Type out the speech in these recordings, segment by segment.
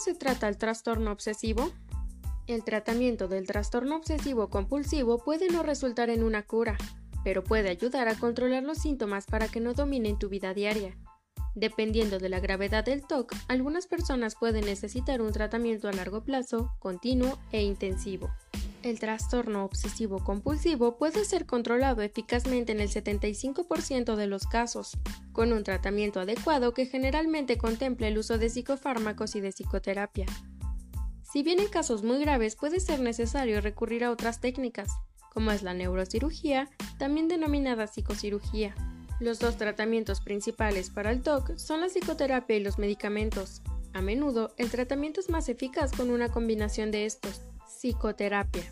se trata el trastorno obsesivo? El tratamiento del trastorno obsesivo compulsivo puede no resultar en una cura, pero puede ayudar a controlar los síntomas para que no dominen tu vida diaria. Dependiendo de la gravedad del TOC, algunas personas pueden necesitar un tratamiento a largo plazo, continuo e intensivo. El trastorno obsesivo compulsivo puede ser controlado eficazmente en el 75% de los casos, con un tratamiento adecuado que generalmente contempla el uso de psicofármacos y de psicoterapia. Si bien en casos muy graves puede ser necesario recurrir a otras técnicas, como es la neurocirugía, también denominada psicocirugía. Los dos tratamientos principales para el TOC son la psicoterapia y los medicamentos. A menudo, el tratamiento es más eficaz con una combinación de estos. Psicoterapia.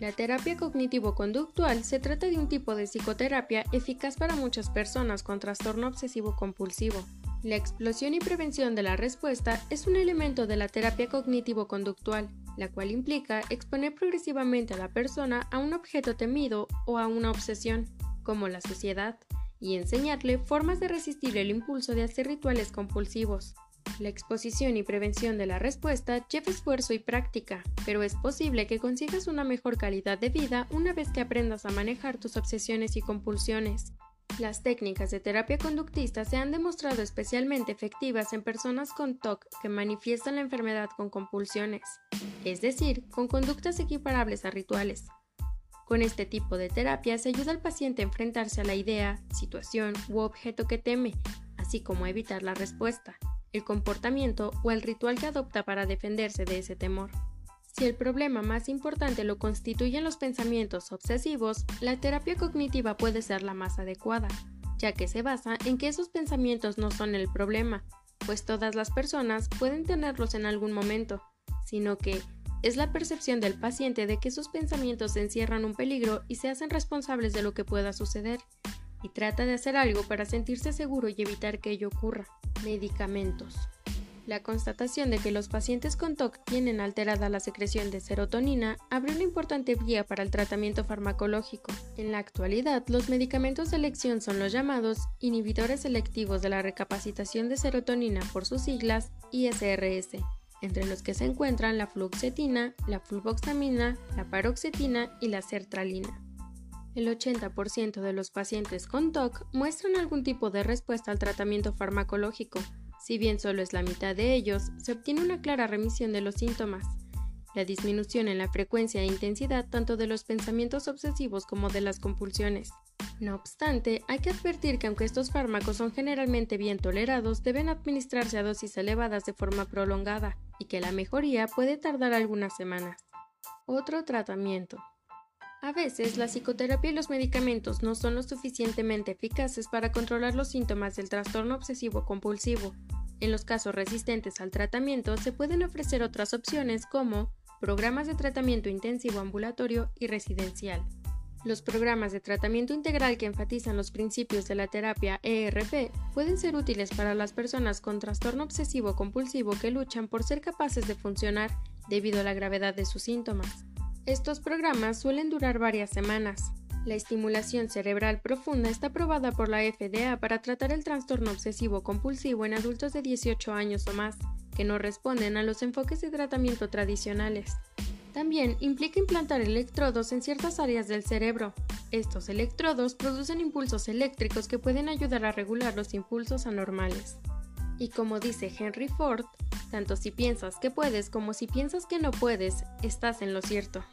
La terapia cognitivo-conductual se trata de un tipo de psicoterapia eficaz para muchas personas con trastorno obsesivo-compulsivo. La explosión y prevención de la respuesta es un elemento de la terapia cognitivo-conductual la cual implica exponer progresivamente a la persona a un objeto temido o a una obsesión, como la sociedad, y enseñarle formas de resistir el impulso de hacer rituales compulsivos. La exposición y prevención de la respuesta lleva esfuerzo y práctica, pero es posible que consigas una mejor calidad de vida una vez que aprendas a manejar tus obsesiones y compulsiones. Las técnicas de terapia conductista se han demostrado especialmente efectivas en personas con TOC que manifiestan la enfermedad con compulsiones, es decir, con conductas equiparables a rituales. Con este tipo de terapia se ayuda al paciente a enfrentarse a la idea, situación u objeto que teme, así como a evitar la respuesta, el comportamiento o el ritual que adopta para defenderse de ese temor. Si el problema más importante lo constituyen los pensamientos obsesivos, la terapia cognitiva puede ser la más adecuada, ya que se basa en que esos pensamientos no son el problema, pues todas las personas pueden tenerlos en algún momento, sino que es la percepción del paciente de que esos pensamientos encierran un peligro y se hacen responsables de lo que pueda suceder, y trata de hacer algo para sentirse seguro y evitar que ello ocurra. Medicamentos. La constatación de que los pacientes con TOC tienen alterada la secreción de serotonina abre una importante vía para el tratamiento farmacológico. En la actualidad, los medicamentos de elección son los llamados inhibidores selectivos de la recapacitación de serotonina por sus siglas ISRS, entre los que se encuentran la fluoxetina, la fluvoxamina, la paroxetina y la sertralina. El 80% de los pacientes con TOC muestran algún tipo de respuesta al tratamiento farmacológico, si bien solo es la mitad de ellos, se obtiene una clara remisión de los síntomas. La disminución en la frecuencia e intensidad tanto de los pensamientos obsesivos como de las compulsiones. No obstante, hay que advertir que aunque estos fármacos son generalmente bien tolerados, deben administrarse a dosis elevadas de forma prolongada y que la mejoría puede tardar algunas semanas. Otro tratamiento. A veces, la psicoterapia y los medicamentos no son lo suficientemente eficaces para controlar los síntomas del trastorno obsesivo compulsivo. En los casos resistentes al tratamiento se pueden ofrecer otras opciones como programas de tratamiento intensivo ambulatorio y residencial. Los programas de tratamiento integral que enfatizan los principios de la terapia ERP pueden ser útiles para las personas con trastorno obsesivo compulsivo que luchan por ser capaces de funcionar debido a la gravedad de sus síntomas. Estos programas suelen durar varias semanas. La estimulación cerebral profunda está aprobada por la FDA para tratar el trastorno obsesivo compulsivo en adultos de 18 años o más, que no responden a los enfoques de tratamiento tradicionales. También implica implantar electrodos en ciertas áreas del cerebro. Estos electrodos producen impulsos eléctricos que pueden ayudar a regular los impulsos anormales. Y como dice Henry Ford, tanto si piensas que puedes como si piensas que no puedes, estás en lo cierto.